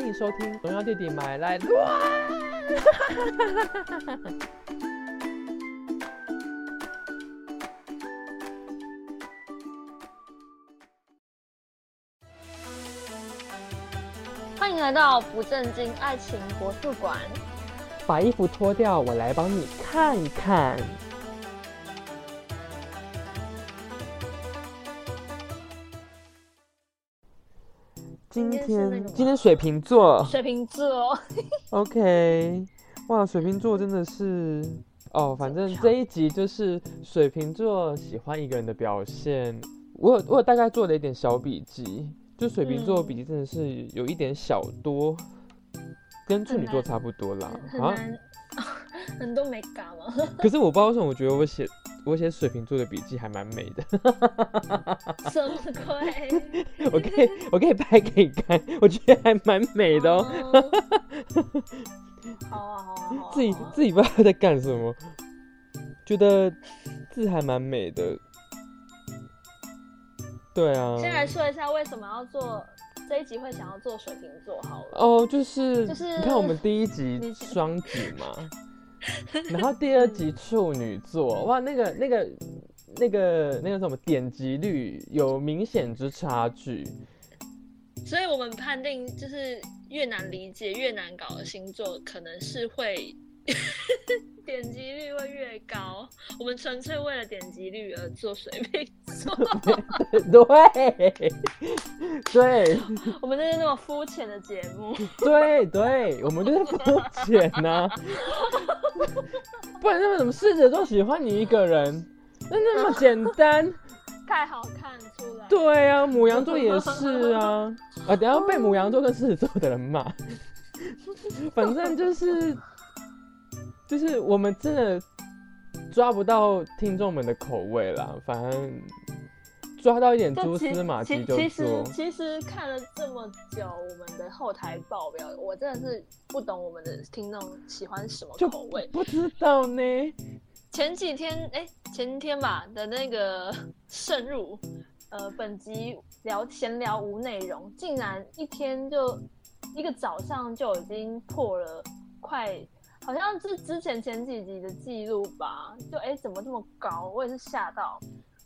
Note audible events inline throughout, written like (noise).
欢迎收听《荣耀弟弟买来乱》。欢迎来到不正经爱情国术馆。把衣服脱掉，我来帮你看看。今今天今天水瓶座。水瓶座，，(laughs) OK，哇，水瓶座真的是哦，反正这一集就是水瓶座喜欢一个人的表现。我有我有大概做了一点小笔记，就水瓶座嗯笔记真的是有一点小多，跟处女座差不多啦。很啊，难，很多美感吗？(laughs) 可是我不知道为什么，我觉得我写我写水瓶座的笔记还蛮美的。(laughs) 什么鬼？(laughs) 我可以我可以拍给你看，我觉得还蛮美的哦。哦好啊，好啊，好啊。自己自己不知道在干什么，觉得字还蛮美的。对啊，先来说一下为什么要做这一集会想要做水瓶座好了。哦，就是就是你看我们第一集双子嘛，(laughs) 然后第二集处女座，哇，那个那个那个那个什么点击率有明显之差距。所以我们判定就是越难理解、越难搞的星座，可能是会 (laughs) 点击率会越高。我们纯粹为了点击率而做水瓶座，(laughs) 对对我们就是那么肤浅的节目。(laughs) 对对，我们就是肤浅呐，不然他们怎么狮子座喜欢你一个人？那那么简单？太好看出来。对啊，母羊座也是啊，啊，等下被母羊座跟狮子座的人骂。反正就是，就是我们真的抓不到听众们的口味啦，反正抓到一点蛛其丝马迹就其其实。其实看了这么久我们的后台报表，我真的是不懂我们的听众喜欢什么口味。不知道呢，前几天，哎、前天吧的那个渗入，呃，本集聊闲聊无内容，竟然一天就一个早上就已经破了快，好像是之前前几集的记录吧？就哎、怎么这么高？我也是吓到，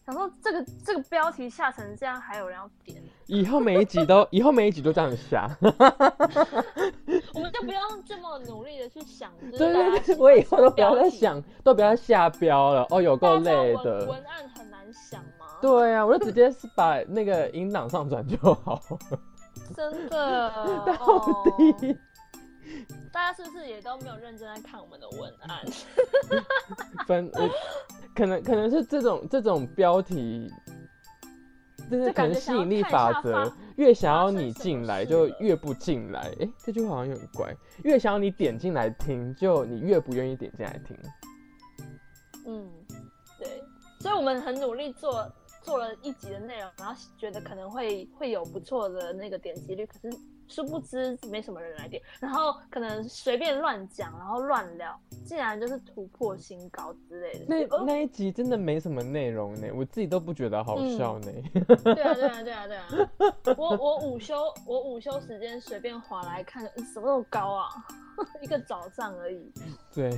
想说这个这个标题下成这样，还有人要点，(laughs) 以后每一集都，以后每一集都这样下。(laughs) 我们就不用这么努力的去想，就是对对对，我以后都不要再想，都不要再下标了。哦，有够累的。文案很难想吗？(laughs) 对啊，我就直接是把那个音档上传就好。真的，到哦底 (laughs) 大家是不是也都没有认真在看我们的文案？(laughs) 分，呃可能可能是这种这种标题，就是可能吸引力法则，越想要你进来就越不进来。哎，这句话好像有点怪，越想要你点进来听，就你越不愿意点进来听。嗯，对，所以我们很努力做做了一集的内容，然后觉得可能会会有不错的那个点击率，可是殊不知没什么人来点，然后可能随便乱讲，然后乱聊，竟然就是突破新高之类的。那哦那一集真的没什么内容呢，我自己都不觉得好嗯笑呢。(laughs) 对啊，对啊，对啊，对啊！我我午休，我午休时间随便划来看，嗯什么那么高啊？(laughs) 一个早上而已。对，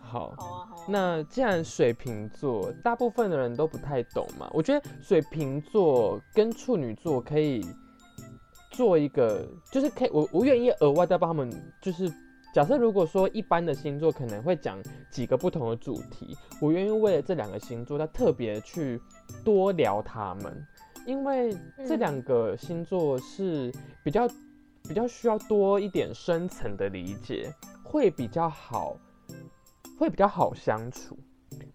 好。好啊，好啊。那既然水瓶座大部分的人都不太懂嘛，我觉得水瓶座跟处女座可以做一个，就是可以我我愿意额外再帮他们，就是假设如果说一般的星座可能会讲几个不同的主题，我愿意为了这两个星座再特别去多聊他们，因为这嗯两个星座是比较比较需要多一点深层的理解，会比较好。会比较好相处。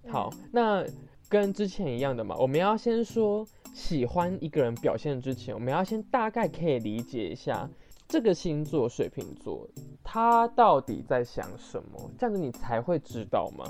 好，嗯那跟之前一样的嘛，我们要先说喜欢一个人表现之前，我们要先大概可以理解一下这个星座水瓶座他到底在想什么，这样子你才会知道吗？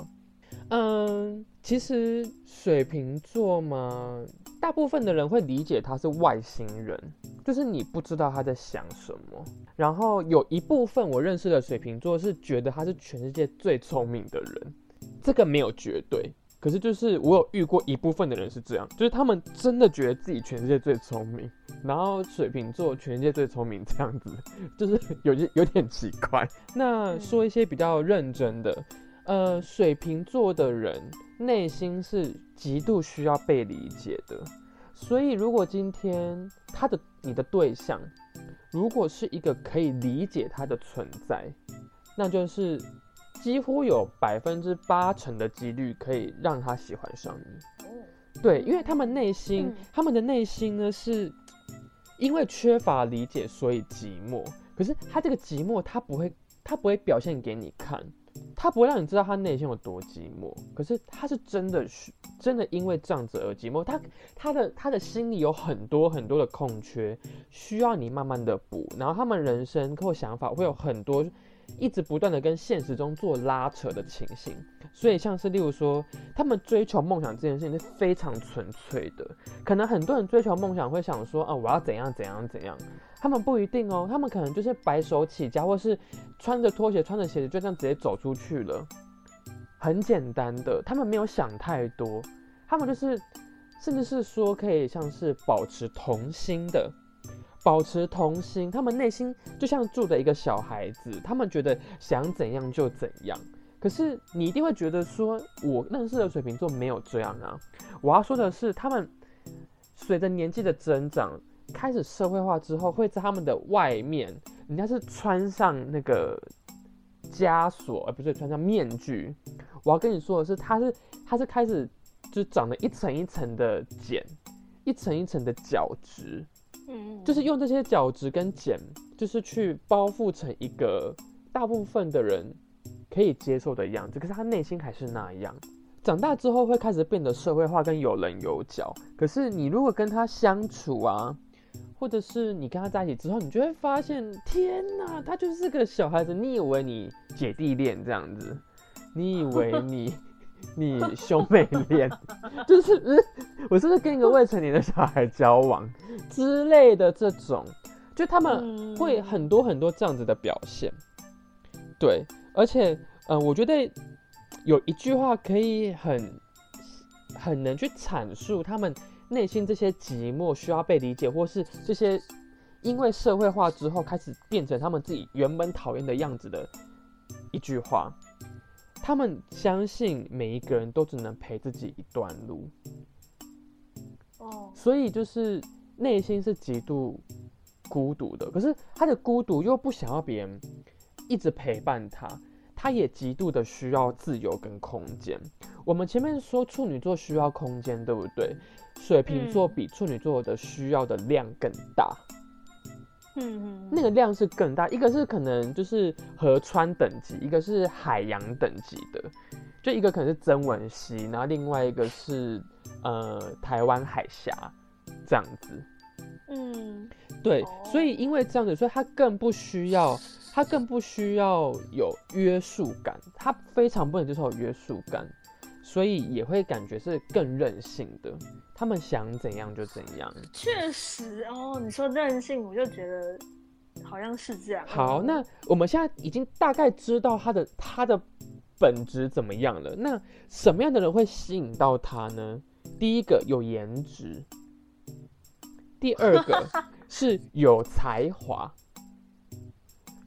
嗯，其实水瓶座嘛，大部分的人会理解他是外星人，就是你不知道他在想什么。然后有一部分我认识的水瓶座是觉得他是全世界最聪明的人，这个没有绝对，可是就是我有遇过一部分的人是这样，就是他们真的觉得自己全世界最聪明，然后水瓶座全世界最聪明这样子，(laughs) 就是有些有点奇怪。那说一些比较认真的，呃，水瓶座的人内心是极度需要被理解的，所以如果今天他的你的对象如果是一个可以理解他的存在，那就是。几乎有百分之八成的几率可以让他喜欢上你。对，因为他们内心，他们的内心呢，是因为缺乏理解，所以寂寞。可是他这个寂寞，他不会，他不会表现给你看，他不会让你知道他内心有多寂寞。可是他是真的，真的因为这样子而寂寞。他他的他的心里有很多很多的空缺，需要你慢慢的补。然后他们人生或想法会有很多。一直不断的跟现实中做拉扯的情形，所以像是例如说，他们追求梦想这件事情是非常纯粹的。可能很多人追求梦想会想说，啊，我要怎样怎样怎样。他们不一定哦，他们可能就是白手起家，或是穿着拖鞋、穿着鞋子就这样直接走出去了，很简单的。他们没有想太多，他们就是，甚至是说可以像是保持童心的。保持童心，他们内心就像住的一个小孩子，他们觉得想怎样就怎样。可是你一定会觉得说，我认识的水瓶座没有这样啊。我要说的是，他们随着年纪的增长，开始社会化之后，会在他们的外面，人家是穿上那个枷锁，而不是穿上面具。我要跟你说的是，他是他是开始就长了一层一层的茧，一层一层的角质。就是用这些角质跟茧，就是去包覆成一个大部分的人可以接受的样子。可是他内心还是那样。长大之后会开始变得社会化跟有棱有角。可是你如果跟他相处啊，或者是你跟他在一起之后，你就会发现，天哪，他就是个小孩子。你以为你姐弟恋这样子？你以为你？(laughs) 你兄妹恋，(laughs) 就是我是不是跟一个未成年的小孩交往之类的这种，就他们会很多很多这样子的表现，对，而且嗯，我觉得有一句话可以很很能去阐述他们内心这些寂寞需要被理解，或是这些因为社会化之后开始变成他们自己原本讨厌的样子的一句话。他们相信每一个人都只能陪自己一段路，哦，所以就是内心是极度孤独的。可是他的孤独又不想要别人一直陪伴他，他也极度的需要自由跟空间。我们前面说处女座需要空间，对不对？水瓶座比处女座的需要的量更大。嗯，那个量是更大，一个是可能就是河川等级，一个是海洋等级的，就一个可能是曾文溪，然后另外一个是呃台湾海峡这样子。嗯，对，所以因为这样子，所以他更不需要，他更不需要有约束感，他非常不能接受约束感。所以也会感觉是更任性的，他们想怎样就怎样。确实哦，你说任性，我就觉得好像是这样。好，那我们现在已经大概知道他的他的本质怎么样了。那什么样的人会吸引到他呢？第一个有颜值，第二个 (laughs) 是有才华，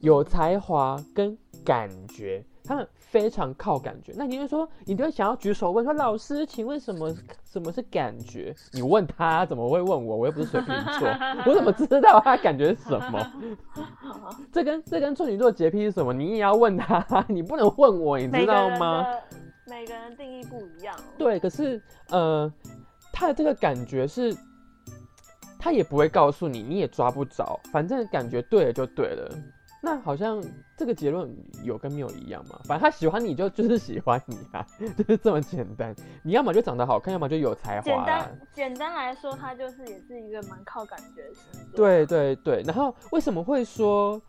有才华跟感觉，他们。非常靠感觉，那你就说，你就会想要举手问说，老师，请问什么什么是感觉？你问他怎么会问我？我又不是水瓶座，我怎么知道他感觉是什么？(laughs) 这跟这跟处女座洁癖是什么？你也要问他，你不能问我，你知道吗？每个人定义不一样。对，可是呃，他的这个感觉是，他也不会告诉你，你也抓不着，反正感觉对了就对了。那好像这个结论有跟没有一样嘛？反正他喜欢你就就是喜欢你啊，(laughs) 就是这么简单。你要么就长得好看，要么就有才华。简单简单来说，他就是也是一个蛮靠感觉的星座。对对对，然后为什么会说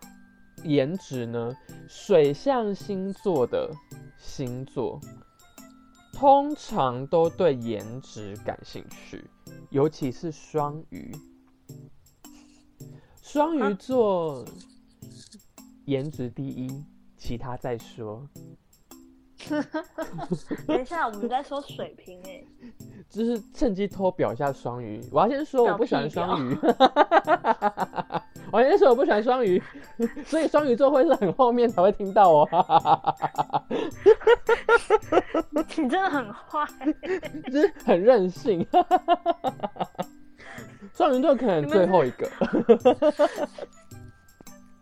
颜值呢？水象星座的星座通常都对颜值感兴趣，尤其是双鱼。双鱼座。颜值第一，其他再说。(laughs) 等一下，我们在说水平哎、(laughs) 就是趁机偷表一下双鱼。我要先说我不喜欢双鱼，我要先说我不喜欢双鱼，所以双鱼座会是很后面才会听到哦，(laughs) 你真的很坏。就是很任性。双鱼座可能最后一个，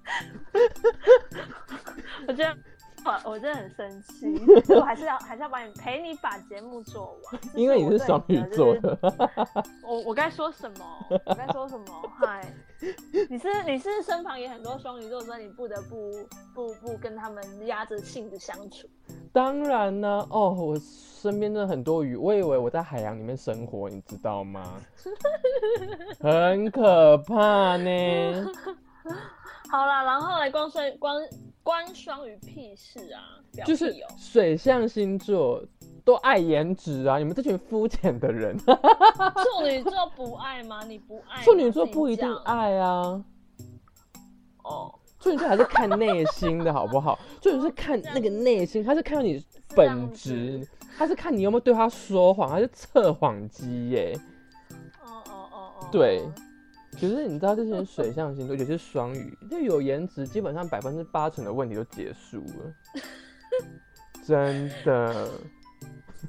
(laughs) 我觉得我我真的很生气，(laughs) 我还是要还是要把你陪你把节目做完，因为你是双鱼的座就是的。我我该说什么？我该说什么？(laughs) 嗨，你是你是身旁也很多双鱼座，所以你不得不不不跟他们压着性子相处。当然呢，哦，我身边真的很多鱼，我以为我在海洋里面生活，你知道吗？很可怕呢。好啦，然后来关双关关双鱼屁事啊，表就是屁哦。水象星座都爱颜值啊，你们这群肤浅的人，处女座不爱吗？你不爱吗？处女座不一定讲爱啊。哦，处女座还是看内心的好不好？(laughs) 处女座是看那个内心，他是看你本质，他是看你有没有对他说谎，他是测谎机耶。哦哦哦哦，对可是你知道这些水象星座，尤其是双鱼，就有颜值，基本上百分之八成的问题都结束了，真的。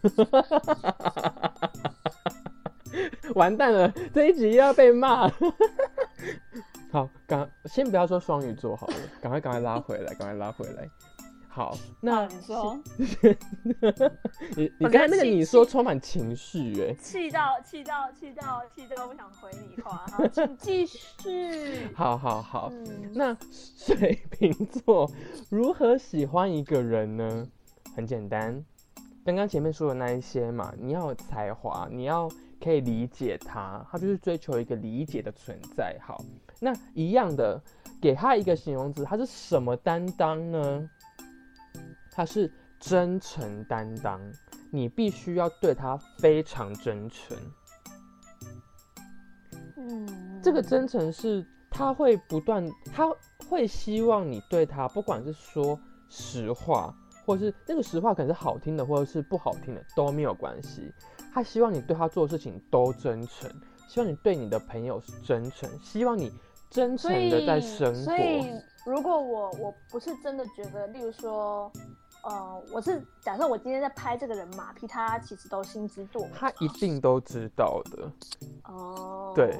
(laughs) 完蛋了，这一集又要被骂。好，赶先不要说双鱼座好了，赶快赶快拉回来，赶快拉回来。好，(laughs) 那那你说 (laughs) 你你我刚才那个你说充满情绪哎，气到气到气到气到不想回你话，好，请继续。(laughs) 好好好，嗯，那水瓶座如何喜欢一个人呢？很简单，刚刚前面说的那一些嘛，你要有才华，你要可以理解他，他就是追求一个理解的存在。好，那一样的，给他一个形容词，他是什么担当呢？他是真诚担当，你必须要对他非常真诚。嗯，这个真诚是他会不断，他会希望你对他，不管是说实话，或是那个实话可能是好听的，或者是不好听的都没有关系。他希望你对他做的事情都真诚，希望你对你的朋友是真诚，希望你真诚的在生所以活。如果我我不是真的觉得，例如说，呃，我是假设我今天在拍这个人马屁，他其实都心知肚明。他一定都知道的，哦，对，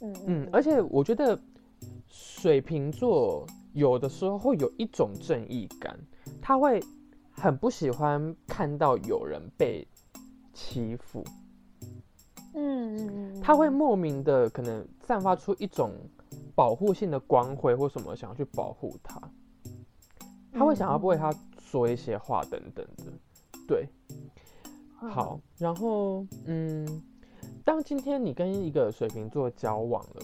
嗯嗯，而且我觉得水瓶座有的时候会有一种正义感，他会很不喜欢看到有人被欺负，嗯嗯嗯，他会莫名的可能散发出一种保护性的光辉或什么，想要去保护他，他会想要为他说一些话等等的，对，嗯。好，然后嗯，当今天你跟一个水瓶座交往了，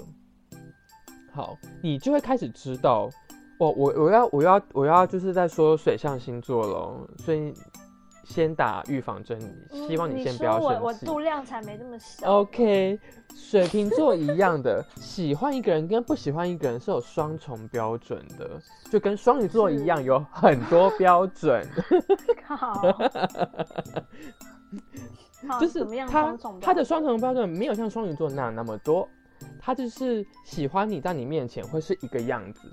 好，你就会开始知道，我我我要我要我要就是在说水象星座喽，所以先打预防针，希望嗯你先不要说我我。度量才没这么小。OK，水瓶座一样的，喜欢一个人跟不喜欢一个人是有双重标准的，就跟双鱼座一样，有很多标准。靠，好就是他他的双重标准没有像双鱼座那样那么多，他就是喜欢你在你面前会是一个样子，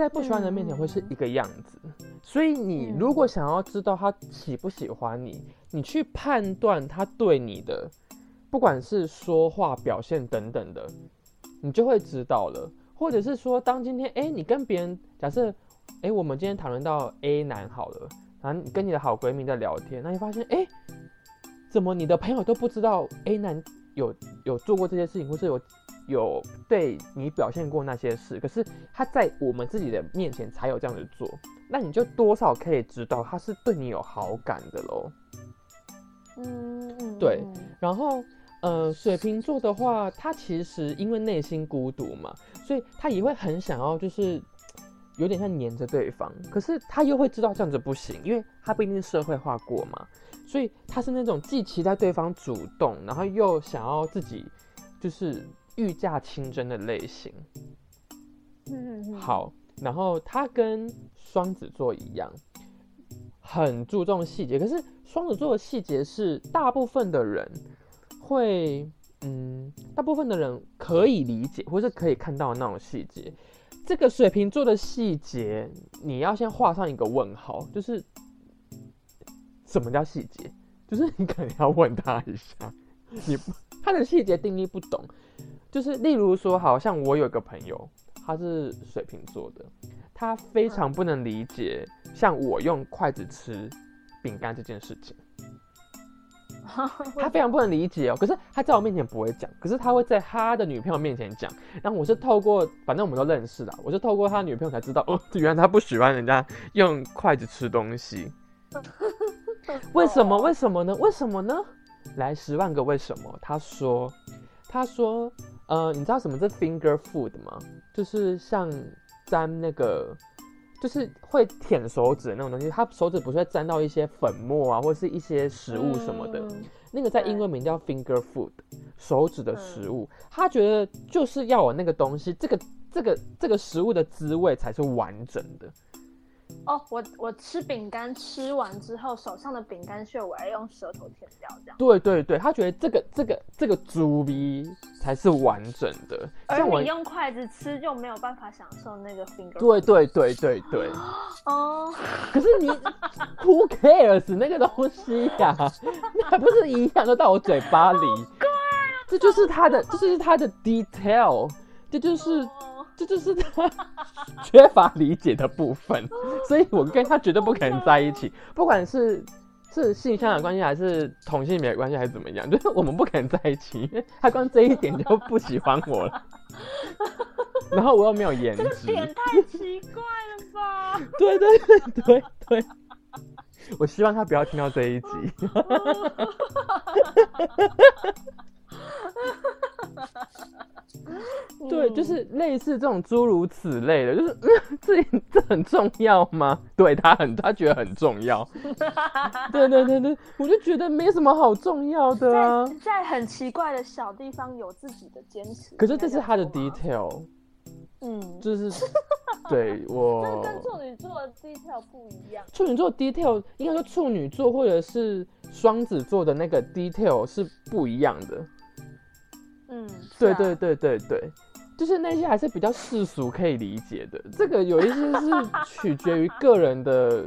在不喜欢的人面前会是一个样子。所以你嗯如果想要知道他喜不喜欢你，你去判断他对你的，不管是说话、表现等等的，你就会知道了。或者是说，当今天哎、诶你跟别人假设哎、诶我们今天讨论到 A 男好了，然后你跟你的好闺蜜在聊天，那你发现哎。诶怎么你的朋友都不知道 A 男有有做过这些事情，或是有有对你表现过那些事？可是他在我们自己的面前才有这样子做，那你就多少可以知道他是对你有好感的喽。嗯嗯，对嗯然后，呃，水瓶座的话，他其实因为内心孤独嘛，所以他也会很想要，就是有点像黏着对方。可是他又会知道这样子不行，因为他不一定是社会化过嘛，所以他是那种既期待对方主动，然后又想要自己就是御驾亲征的类型。嗯好，然后他跟双子座一样，很注重细节，可是双子座的细节是大部分的人会，嗯，大部分的人可以理解或是可以看到那种细节。这个水瓶座的细节，你要先画上一个问号，就是什么叫细节？就是你可能要问他一下，你他的细节定义不懂，就是例如说，好像我有一个朋友，他是水瓶座的，他非常不能理解像我用筷子吃饼干这件事情。他 (laughs) 非常不能理解哦，可是他在我面前不会讲，可是他会在他的女朋友面前讲。然后我是透过，反正我们都认识的，我是透过他女朋友才知道，哦，(laughs) 原来他不喜欢人家用筷子吃东西。(laughs) 为什么？为什么呢？为什么呢？来十万个为什么？他说，他说，呃，你知道什么是 finger food 吗？就是像沾那个。就是会舔手指的那种东西，他手指不是会沾到一些粉末啊，或者是一些食物什么的，那个在英文名叫 finger food，手指的食物。他觉得就是要有那个东西，这个这个这个食物的滋味才是完整的。哦，我我吃饼干吃完之后，手上的饼干屑我要用舌头舔掉，这样。对对对，他觉得这个这个这个猪鼻才是完整的，而你用筷子吃就没有办法享受那个 finger。对对对对对。(gasps) 哦。可是你 (laughs) who cares 那个东西呀？那还不是一样都到我嘴巴里？这就是他的，这就是他的 detail，这就是。这就是他 (laughs) 缺乏理解的部分，(laughs) 所以我跟他绝对不可能在一起，不管是是性向的关系，还是同性别的关系，还是怎么样，就是我们不可能在一起，因为他光这一点就不喜欢我了。(laughs) 然后我又没有颜值，点太奇怪了吧？对对对对对，我希望他不要听到这一集。类似这种诸如此类的，就是 (laughs) 这这很重要吗？对他很，他觉得很重要。(laughs) 对对对对，我就觉得没什么好重要的啊。在很奇怪的小地方有自己的坚持。可是这是他的 detail。嗯，就是 (laughs) 对我。这跟处女座的 detail 不一样。处女座 detail 应该说处女座或者是双子座的那个 detail 是不一样的。嗯，对对对对对，就是那些还是比较世俗可以理解的。这个有一些是取决于个人的、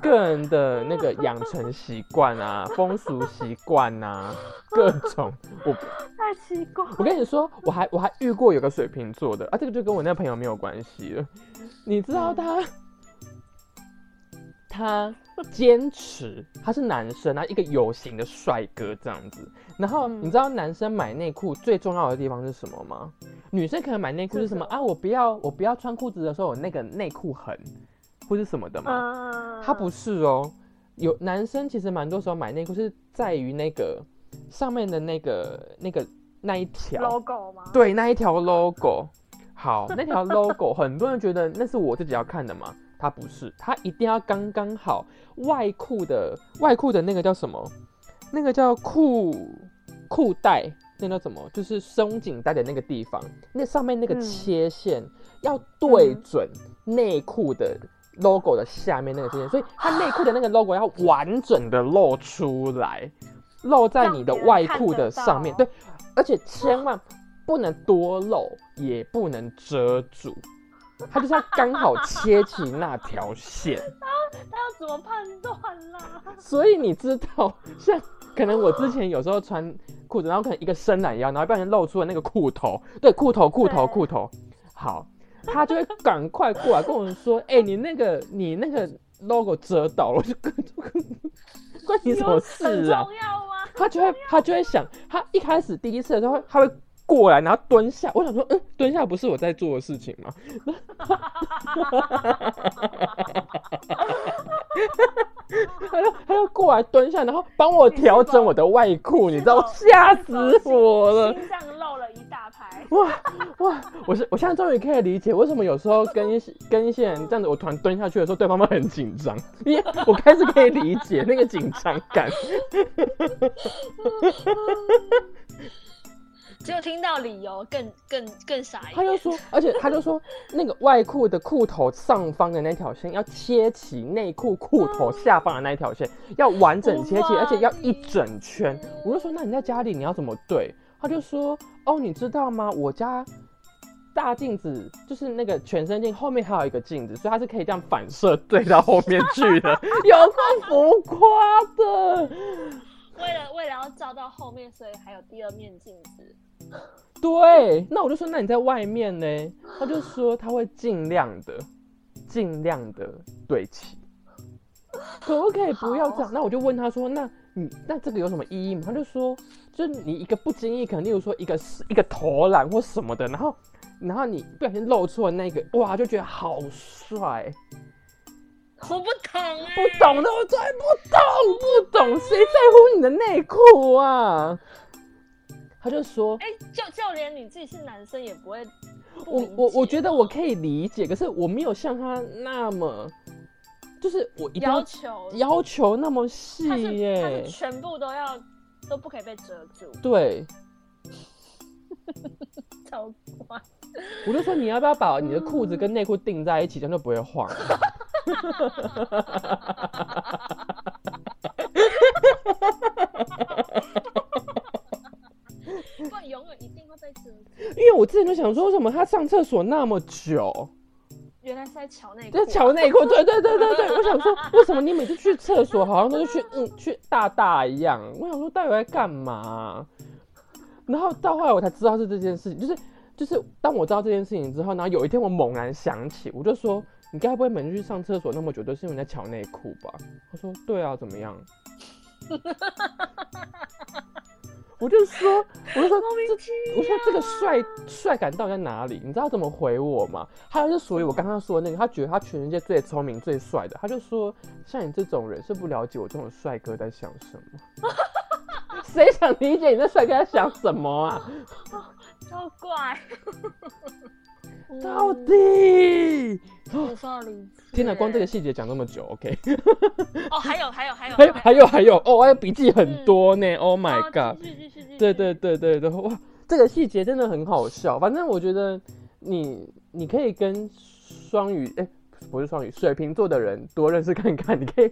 个人的那个养成习惯啊、风俗习惯啊，各种。我 (laughs) 太奇怪。我跟你说，我还我还遇过有个水瓶座的啊，这个就跟我那朋友没有关系了。你知道他？他坚持，他是男生啊，一个有型的帅哥这样子。然后你知道男生买内裤最重要的地方是什么吗？女生可能买内裤是什么啊？我不要，我不要穿裤子的时候有那个内裤痕，或是什么的吗？他不是哦，有男生其实蛮多时候买内裤是在于那个上面的那个那个那一条 logo 吗？对，那一条 logo。好，那条 logo 很多人觉得那是我自己要看的嘛。它不是，它一定要刚刚好。外裤的外裤的那个叫什么？那个叫裤裤带，那叫什么？就是松紧带的那个地方，那上面那个切线要对准内裤的 logo 的下面那个切线，所以它内裤的那个 logo 要完整的露出来，露在你的外裤的上面。对，而且千万不能多露，也不能遮住。他就是要刚好切起那条线，他他要怎么判断啦？所以你知道，像可能我之前有时候穿裤子，然后可能一个伸懒腰，然后不小心露出了那个裤头，对，裤头裤头裤头，好，他就会赶快过来跟我说，哎，你那个你那个 logo 遮到了，就跟关你什么事啊？他就会他就会想，他一开始第一次的时候，他会。过来，然后蹲下。我想说，嗯，蹲下不是我在做的事情吗？他就他就过来蹲下，然后帮我调整我的外裤，你知道，吓死我了。心脏漏了一大排。哇哇！我是我现在终于可以理解为什么有时候跟一些跟一些人这样子，我突然蹲下去的时候，对方会很紧张。因为我开始可以理解那个紧张感。(laughs) 只有听到理由更更更傻眼。他就说，而且他就说，那个外裤的裤头上方的那条线要切齐内裤裤头下方的那一条线，要完整切齐，而且要一整圈。我就说，那你在家里你要怎么对？他就说，哦，你知道吗？我家大镜子就是那个全身镜后面还有一个镜子，所以它是可以这样反射对到后面去的，(laughs) 有够浮夸的。为了为了要照到后面，所以还有第二面镜子。对，那我就说，那你在外面呢？他就说他会尽量的、尽量的对齐，可不可以不要这样？那我就问他说，那你那这个有什么意义吗？他就说，就是你一个不经意，可能例如说一个一个投篮或什么的，然后然后你不小心露出了那个，哇，就觉得好帅。我不懂哎、不懂的我真不懂，不懂，谁在乎你的内裤啊？他就说，哎、就就连你自己是男生也不会不我我我觉得我可以理解，可是我没有像他那么，就是我一定要要求要求那么细耶是。全部都要都不可以被遮住，对，(laughs) 超怪。我就说你要不要把你的裤子跟内裤订在一起，这样就不会晃。(laughs) 会被遮住。因为我之前就想说，为什么他上厕所那么久？原来是在瞧内裤，就是瞧内裤，(laughs) 对对对对对，我想说，为什么你每次去厕所好像都是去嗯去大大一样？我想说到底在干嘛？然后到后来我才知道是这件事情，就是就是当我知道这件事情之后，然后有一天我猛然想起，我就说你该不会每次去上厕所那么久都是因为在瞧内裤吧？他说对啊，怎么样？(laughs) 我就说，(laughs) 我就说这，我说这个帅帅感到底在哪里？你知道怎么回我吗？还有就是属于我刚刚说的那个，他觉得他全世界最聪明、最帅的，他就说像你这种人是不了解我这种帅哥在想什么。(laughs) 谁想理解你这帅哥在想什么啊？(laughs) 超怪。到底？天哪，光这个细节讲那么久，OK？哦，还有还有还有还有还有还有哦，我还有笔记很多呢、o h my 哦 god！对对对对对，哇，这个细节真的很好笑。反正我觉得你你可以跟双鱼，哎、不是双鱼，水瓶座的人多认识看看，你可以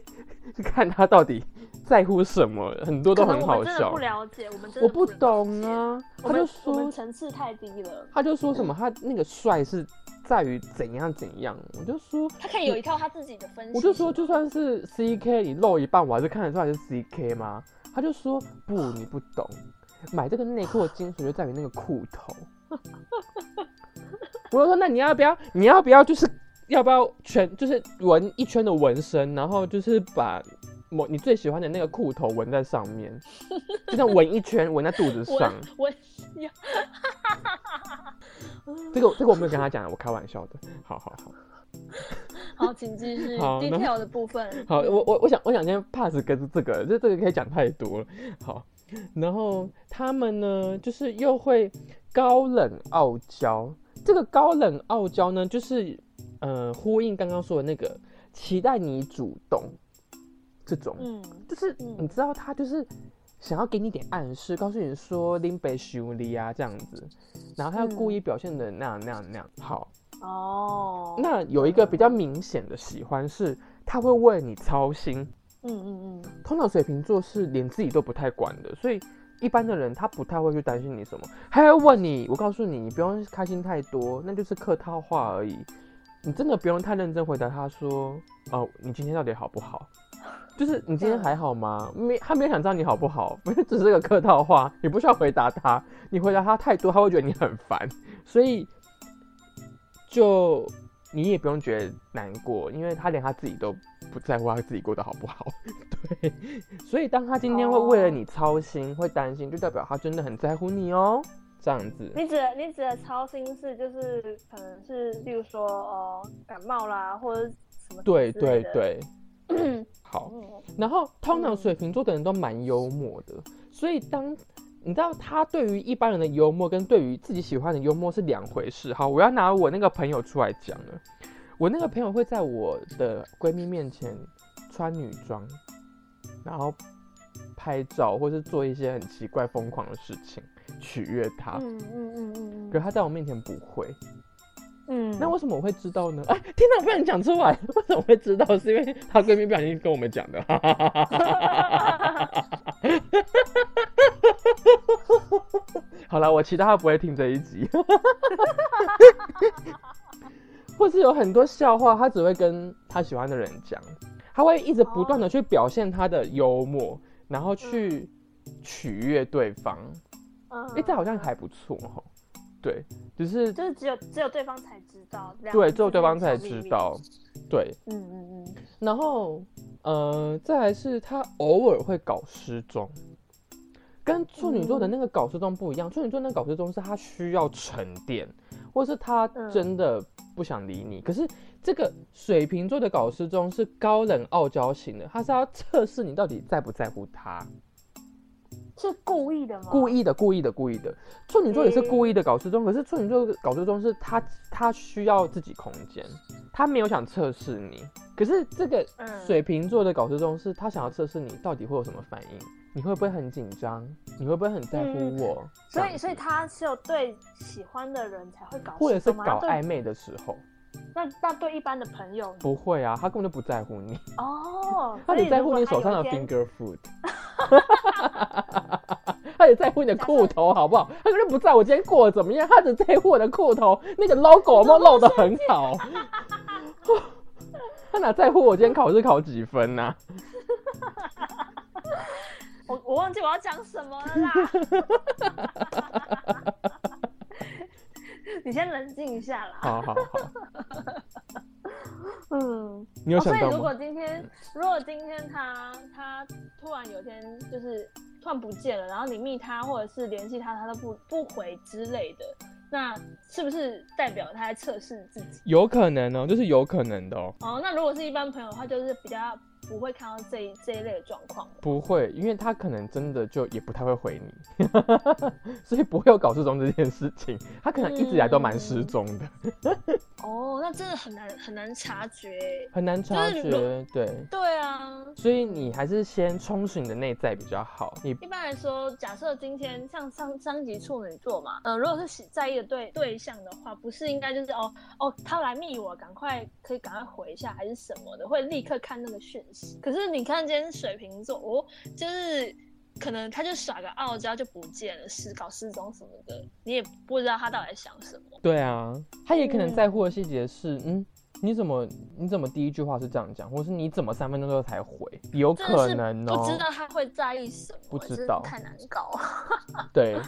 去看他到底在乎什么，很多都很好笑不。了解，我们真的我不懂。啊，他就我们说层次太低了。他就说什么他那个帅是在于怎样怎样，我就说他可以有一套他自己的分析。我就说，就算是 C K，你露一半，我还是看得出来是 C K 吗？他就说不，你不懂，买这个内裤的精髓就在于那个裤头。(laughs) 我就说，那你要不要？你要不要就是要不要全就是纹一圈的纹身，然后就是把某你最喜欢的那个裤头纹在上面，(laughs) 就像纹一圈纹在肚子上。我要 (laughs) 这个这个我没有跟他讲，我开玩笑的。好好好。好，请继续 (laughs) detail 的部分。好，我我我想我想先 pass 跟这个，这这个可以讲太多了。好，然后他们呢，就是又会高冷傲娇。这个高冷傲娇呢，就是呃呼应刚刚说的那个期待你主动这种，嗯，就是嗯你知道他就是想要给你点暗示，告诉你说林北修理啊这样子，然后他要故意表现的那样那样那样好。哦，那有一个比较明显的喜欢是，他会为你操心。嗯嗯嗯，通常水瓶座是连自己都不太管的，所以一般的人他不太会去担心你什么，还会问你。我告诉你，你不用开心太多，那就是客套话而已。你真的不用太认真回答他说，哦，你今天到底好不好？(laughs) 就是你今天还好吗？没，他没有想知道你好不好，(laughs) 不是只是个客套话，你不需要回答他。你回答他太多，他会觉得你很烦，所以就你也不用觉得难过，因为他连他自己都不在乎他自己过得好不好。(laughs) 对，所以当他今天会为了你操心，会担心，就代表他真的很在乎你哦。这样子，你指的你指的操心是就是可能是，例如说哦感冒啦，或者什么对对。对，(clears throat) 好。嗯然后通常嗯水瓶座的人都蛮幽默的，所以当你知道他对于一般人的幽默跟对于自己喜欢的幽默是两回事。好，我要拿我那个朋友出来讲了。我那个朋友会在我的闺蜜面前穿女装，然后拍照或是做一些很奇怪疯狂的事情。取悦他。嗯嗯嗯嗯嗯可是他在我面前不会，嗯，那为什么我会知道呢？哎，天哪，不能讲出来，(laughs) 为什么会知道？是因为她闺蜜不小心跟我们讲的。(laughs) 好了，我期待她不会听这一集，(laughs) 或是有很多笑话，他只会跟他喜欢的人讲，他会一直不断的去表现他的幽默，然后去取悦对方。嗯，哎、这好像还不错哈。对，只是就是只有只有对方才知道，两对，只有对方才。知道。对，嗯嗯嗯，然后呃，再来是他偶尔会搞失踪，跟处女座的那个搞失踪不一样。处女座那个搞失踪是他需要沉淀，或是他嗯真的不想理你。可是这个水瓶座的搞失踪是高冷傲娇型的，他是要测试你到底在不在乎他。是故意的吗？故意的，故意的，故意的。处女座也是故意的搞失踪，可是处女座搞失踪是他他需要自己空间，他没有想测试你。可是这个嗯。水瓶座的搞失踪是他想要测试你到底会有什么反应，你会不会很紧张，你会不会很在乎嗯我，这所以所以他只有对喜欢的人才会搞或者是搞暧昧的时候，那那对一般的朋友不会啊，他根本就不在乎你，哦，(laughs) 他只在乎你手上的 finger food。(laughs) 他只在乎你的裤头好不好？(laughs) 他根本不在我今天过得怎么样，他只在乎我的裤头那个 logo 有没有露得很好。他哪在乎我今天考试考几分呢、我我忘记我要讲什么了啦。你先冷静一下啦。好好好，(laughs) 嗯，你有哦，所以如？果今天，如果今天他他突然有一天就是突然不见了，然后你密他或者是联系他，他都不不回之类的，那是不是代表他在测试自己？有可能哦，就是有可能的哦。哦，那如果是一般朋友的话，就是比较不会看到这一这一类的状况。不会，因为他可能真的就也不太会回你，(laughs) 所以不会有搞失踪这件事情。他可能一直以来都蛮失踪的，哦，那真的很难很难察觉欸。很难察觉。对，对啊，所以你还是先充实你的内在比较好。你一般来说，假设今天像上上级处女座嘛，呃，如果是喜在意的对对象的话，不是应该就是哦哦，他来密我，赶快可以赶快回一下，还是什么的，会立刻看那个讯息。可是你看今天水瓶座，哦，就是可能他就耍个傲娇就不见了，失搞失踪什么的，你也不知道他到底在想什么。对啊，他也可能嗯在乎的细节是，嗯，你怎么你怎么第一句话是这样讲，或是你怎么三分钟之后才回，有可能哦、不知道他会在意什么，不知道太难搞。(laughs) 对，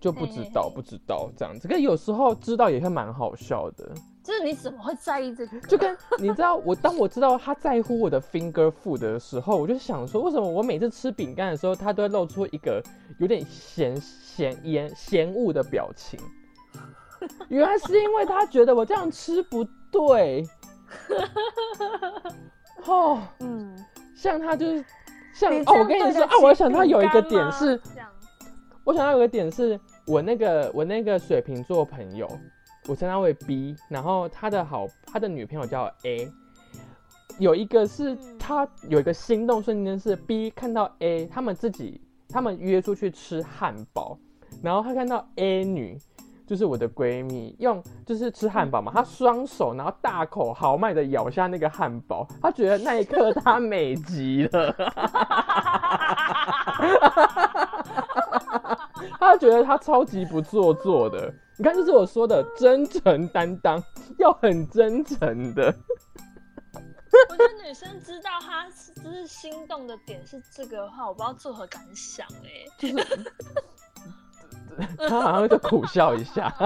就不知道不知道这样子。可有时候知道也会蛮好笑的，就是你怎么会在意这个？就跟你知道，我当我知道他在乎我的 finger food 的时候，我就想说，为什么我每次吃饼干的时候，他都会露出一个有点嫌嫌厌嫌恶的表情？原来是因为他觉得我这样吃不对。哦，嗯，像他就是像哦，我跟你说啊，我想到有一个点是，我想到有个点是我那个我那个水瓶座朋友，我称他为 B，然后他的好他的女朋友叫 A，有一个是嗯他有一个心动瞬间是 B 看到 A，他们自己他们约出去吃汉堡，然后他看到 A 女。就是我的闺蜜用，就是吃汉堡嘛，她双手然后大口豪迈的咬下那个汉堡，她觉得那一刻她美极了。(laughs) 她觉得她超级不做作的。你看，这是我说的真诚担当，要很真诚的。我觉得女生知道他就是心动的点是这个的话，我不知道作何感想哎、就是 (laughs) 他好像就苦笑一下。(laughs)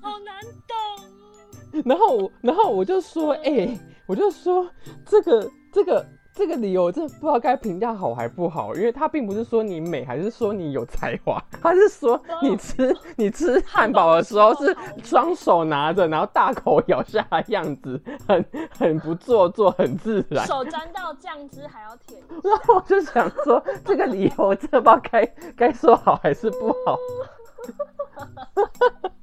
好难懂哦。(laughs) 然后我，然后我就说，哎、我就说这个这个这个理由，我真的不知道该评价好还不好，因为他并不是说你美，还是说你有才华，他是说 (laughs) 你吃你吃汉堡的时候是双手拿着，然后大口咬下的样子，很很不做作，很自然。手沾到酱汁还要舔，然 (laughs) 后我就想说，这个理由我真的不知道该该说好还是不好。(laughs)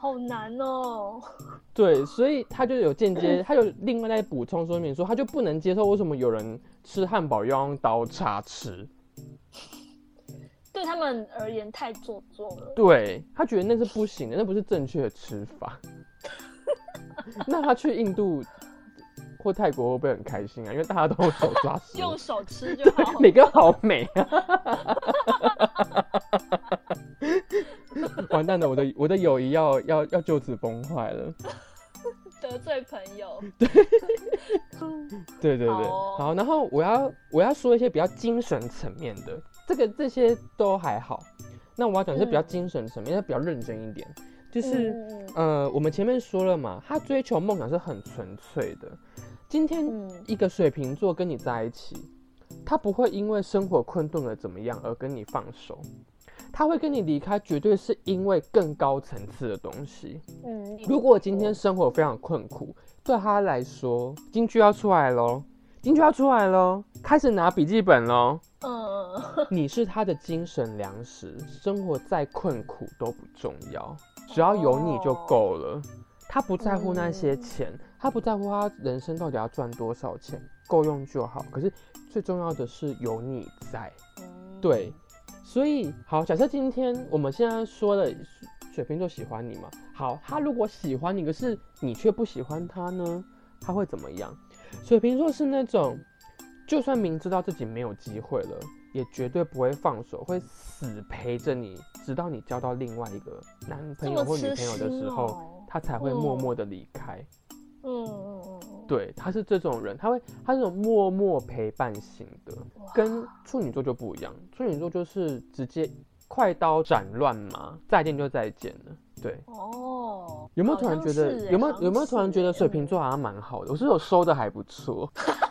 好好难哦。(laughs) 对，所以他就有间接，他有另外在补充说明说，他就不能接受为什么有人吃汉堡要用刀叉吃。对他们而言太做作了。对他觉得那是不行的，那不是正确的吃法。(laughs) 那他去印度或泰国会不会很开心啊？因为大家都用手抓用手吃就好。(laughs) 每个好美啊！(laughs) 完蛋了，我的我的友谊要要要就此崩坏了。(laughs) 得罪朋友。对对对，好哦好，然后我要我要说一些比较精神层面的，这个这些都还好。那我要讲的是比较嗯精神层面，要比较认真一点，就是。嗯嗯呃，我们前面说了嘛，他追求梦想是很纯粹的。今天嗯一个水瓶座跟你在一起，他不会因为生活困顿了怎么样而跟你放手，他会跟你离开，绝对是因为更高层次的东西。嗯，如果今天生活非常困苦，对他来说，金句要出来喽，金句要出来喽，开始拿笔记本喽。嗯，你是他的精神粮食，生活再困苦都不重要，只要有你就够了。他不在乎那些钱，他不在乎他人生到底要赚多少钱，够用就好。可是最重要的是有你在，嗯，对。所以好，假设今天我们现在说的水瓶座喜欢你嘛，好，他如果喜欢你，可是你却不喜欢他呢，他会怎么样？水瓶座是那种，就算明知道自己没有机会了，也绝对不会放手，会死陪着你，直到你交到另外一个男朋友或女朋友的时候，哦。他才会默哦默的离开。嗯嗯嗯嗯，对，他是这种人，他会，他是这种默默陪伴型的，跟处女座就不一样。处女座就是直接快刀斩乱麻，再见就再见了。对，哦，有没有突然觉得欸有没有有没有突然觉得水瓶嗯座好像蛮好的？我是有收的还不错，(laughs)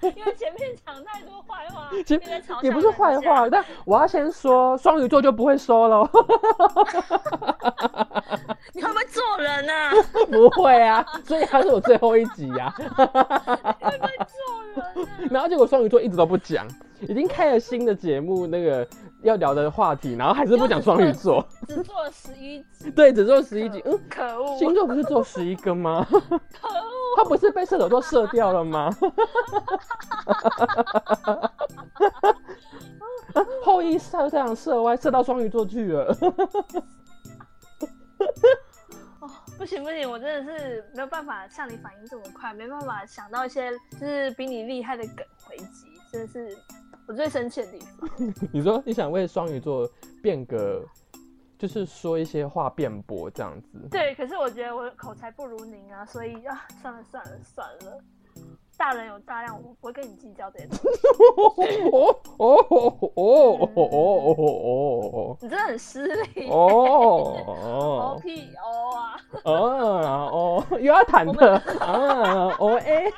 (laughs) 因为前面讲太多坏话，其实一直在嘲也不是坏话，但我要先说双鱼座就不会说了，(laughs) 你会不会做人啊？(laughs) 不会啊，所以他是我最后一集呀、你会不会做人啊？然后结果双鱼座一直都不讲，已经开了新的节目，那个要聊的话题，然后还是不讲双鱼座，只做了十一集，(laughs) 对，只做十一集，嗯，可恶！星座不是做十一个吗？可恶！他不是被射手座射掉了吗？(laughs) 后羿射太阳射歪，射到双鱼座去了。(laughs) 哦，不行不行，我真的是没有办法像你反应这么快，没办法想到一些就是比你厉害的梗回击，真的是我最生气的地方。(laughs) 你说你想为双鱼座变个，就是说一些话辩驳这样子。对，可是我觉得我口才不如您啊，所以啊，算了算了算了，大人有大量，我不会跟你计较这些东西。哦哦哦哦哦哦你真的很失礼。哦哦哦屁哦啊！哦哦，又要忐忑啊哦哎。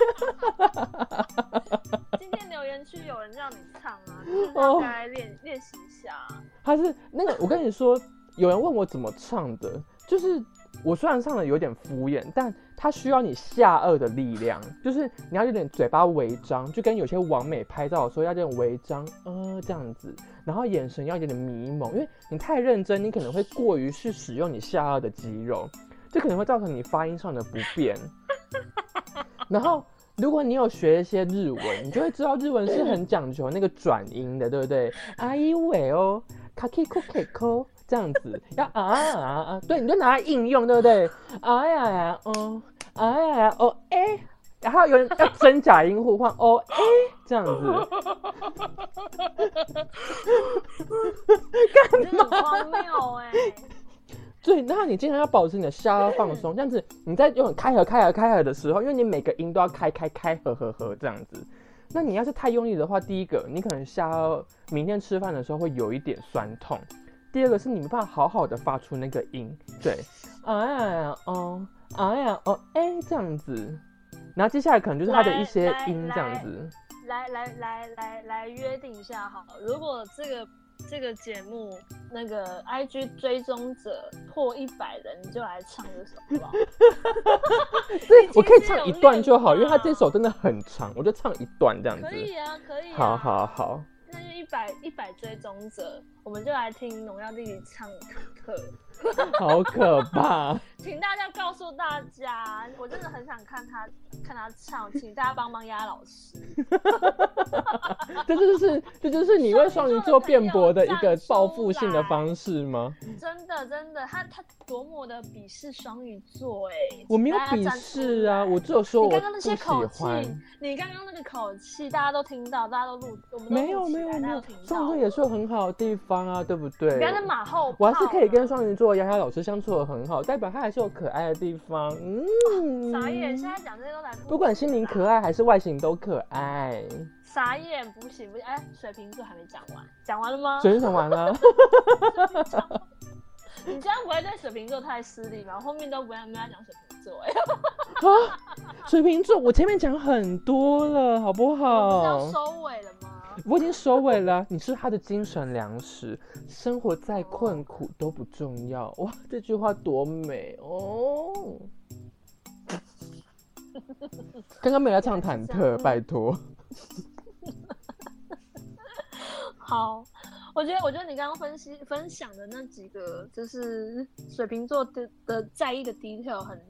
今天留言区有人让你唱啊，就是大家来练练习一下。他是那个，我跟你说，有人问我怎么唱的，就是我虽然唱的有点敷衍，但它需要你下颚的力量，就是你要有点嘴巴微张，就跟有些完美拍照的时候要有点微张，呃，这样子，然后眼神要有点迷蒙，因为你太认真，你可能会过于去使用你下颚的肌肉，这可能会造成你发音上的不便。(laughs) 然后，如果你有学一些日文，你就会知道日文是很讲求那个转音的，对不对？啊一尾哦，卡 k 库 k 扣这样子，(laughs) 要啊啊啊，对，你就拿来应用，对不对？啊 (laughs) 呀呀，哦，啊呀呀，哦哎，然后有人要真假音互换，(laughs) 哦哎，这样子，你真的很荒谬哎、对，然后你经常要保持你的下颚放松，这样子你在用开合开合开合的时候，因为你每个音都要开开开合合合这样子。那你要是太用力的话，第一个你可能下颚明天吃饭的时候会有一点酸痛，第二个是你没办法好好的发出那个音，对，哎呀哦，哎呀哦，哎这样子。然后接下来可能就是他的一些音这样子。来来来来来约定一下好，如果这个这个节目那个 IG 追踪者破一百人，你就来唱这首，好不好？对，我可以唱一段就好，因为他这首真的很长，我就唱一段这样子。可以啊，可以、好好好，那就一百一百追踪者，我们就来听农药弟弟唱课。(laughs) 好可怕！请大家告诉大家，我真的很想看他看他唱，请大家帮忙压老师。(laughs) 这就是这就是你为双鱼座辩驳的一个报复性的方式吗？真的真的，他他多么的鄙视双鱼座哎！我没有鄙视啊，我只有说我刚刚那些口气，你刚刚那个口气，大家都听到，大家都录，我们没有没有没有，双鱼座也是有很好的地方啊，对不对？不要在马后，我还是可以跟双鱼座。丫丫老师相处的很好，代表他还是有可爱的地方。嗯，傻眼！现在讲这些都来不管心灵可爱还是外形都可爱。傻眼，不行不行！哎，水瓶座还没讲完，讲完了吗？水瓶讲完了。你这样不会对水瓶座太失礼吗？后面都不要跟他讲水瓶座哎。啊，水瓶座，我前面讲很多了，好不好？是要收尾了吗？我已经收尾了，你是他的精神粮食，生活再困苦都不重要。哇，这句话多美哦！刚刚没来唱忐忑，拜托。好，我觉得，我觉得你刚刚分析分享的那几个，就是水瓶座的的在意的 detail 很。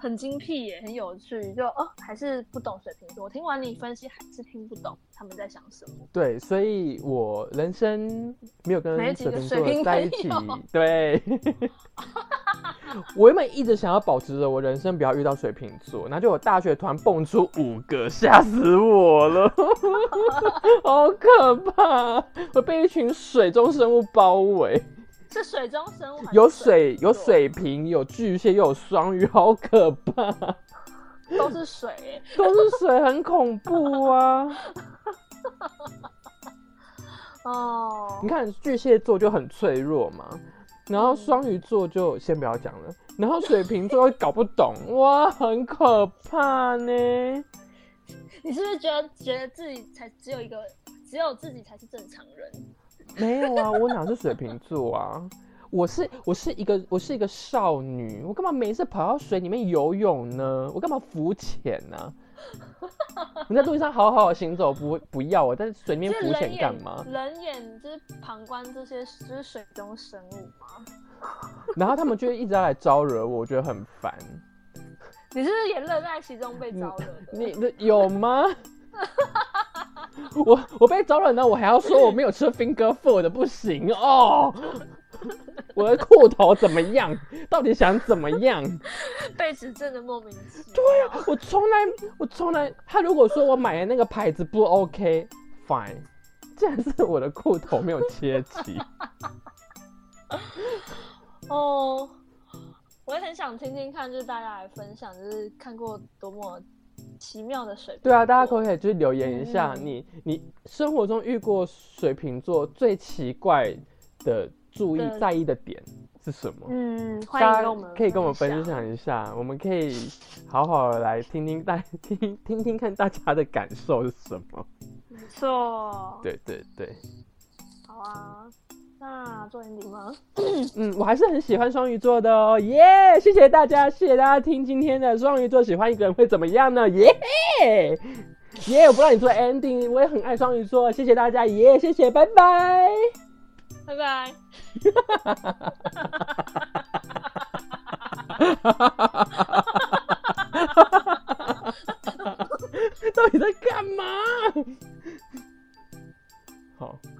很精辟耶，很有趣，就哦，还是不懂水瓶座。我听完你分析，还是听不懂他们在想什么。对，所以我人生没有跟水瓶座在一起。对，(laughs) 我原本一直想要保持着我人生不要遇到水瓶座，那就我大学团蹦出五个，吓死我了，(laughs) 好可怕！我被一群水中生物包围。是水中生物，有水，有水瓶，有巨蟹，又有双鱼，好可怕！(laughs) 都是水，都是水，很恐怖啊！(laughs) 哦，你看巨蟹座就很脆弱嘛，然后双鱼座就先不要讲了，然后水瓶座搞不懂，哇，很可怕呢！(laughs) 你是不是觉得觉得自己才只有一个，只有自己才是正常人？没有啊，我哪是水瓶座啊？我是我是一个我是一个少女，我干嘛每次跑到水里面游泳呢？我干嘛浮潜呢？你在路上好好行走，不不要我在水面浮潜干嘛？人眼就是旁观这些就是水中生物吗？然后他们就一直来招惹我，我觉得很烦。你是不是也乐在其中被招惹的？你有吗？(laughs) (laughs) 我我被招惹呢，我还要说我没有吃 finger food 不行哦。(laughs) 我的裤头怎么样？到底想怎么样？(laughs) 被指正的莫名其妙。对啊，我从来我从来，他如果说我买的那个牌子不 OK，fine，竟然是我的裤头没有切齐。哦，我也很想听听看，就是大家来分享，就是看过多么。奇妙的水瓶对啊，大家可不可以就是留言一下，你你生活中遇过水瓶座最奇怪的注意在意的点是什么？嗯，欢迎跟我们可以跟我们分享一下，我们可以好好的来听听大听听听看大家的感受是什么。没错，对对对，好啊。那做 ending 吗？(coughs) 嗯，我还是很喜欢双鱼座的哦，耶！谢谢大家，谢谢大家听今天的双鱼座喜欢一个人会怎么样呢？耶耶！我不让你做 ending，我也很爱双鱼座，谢谢大家，耶！谢谢，拜拜，拜拜。(laughs) (laughs) 到底在干嘛？好。好。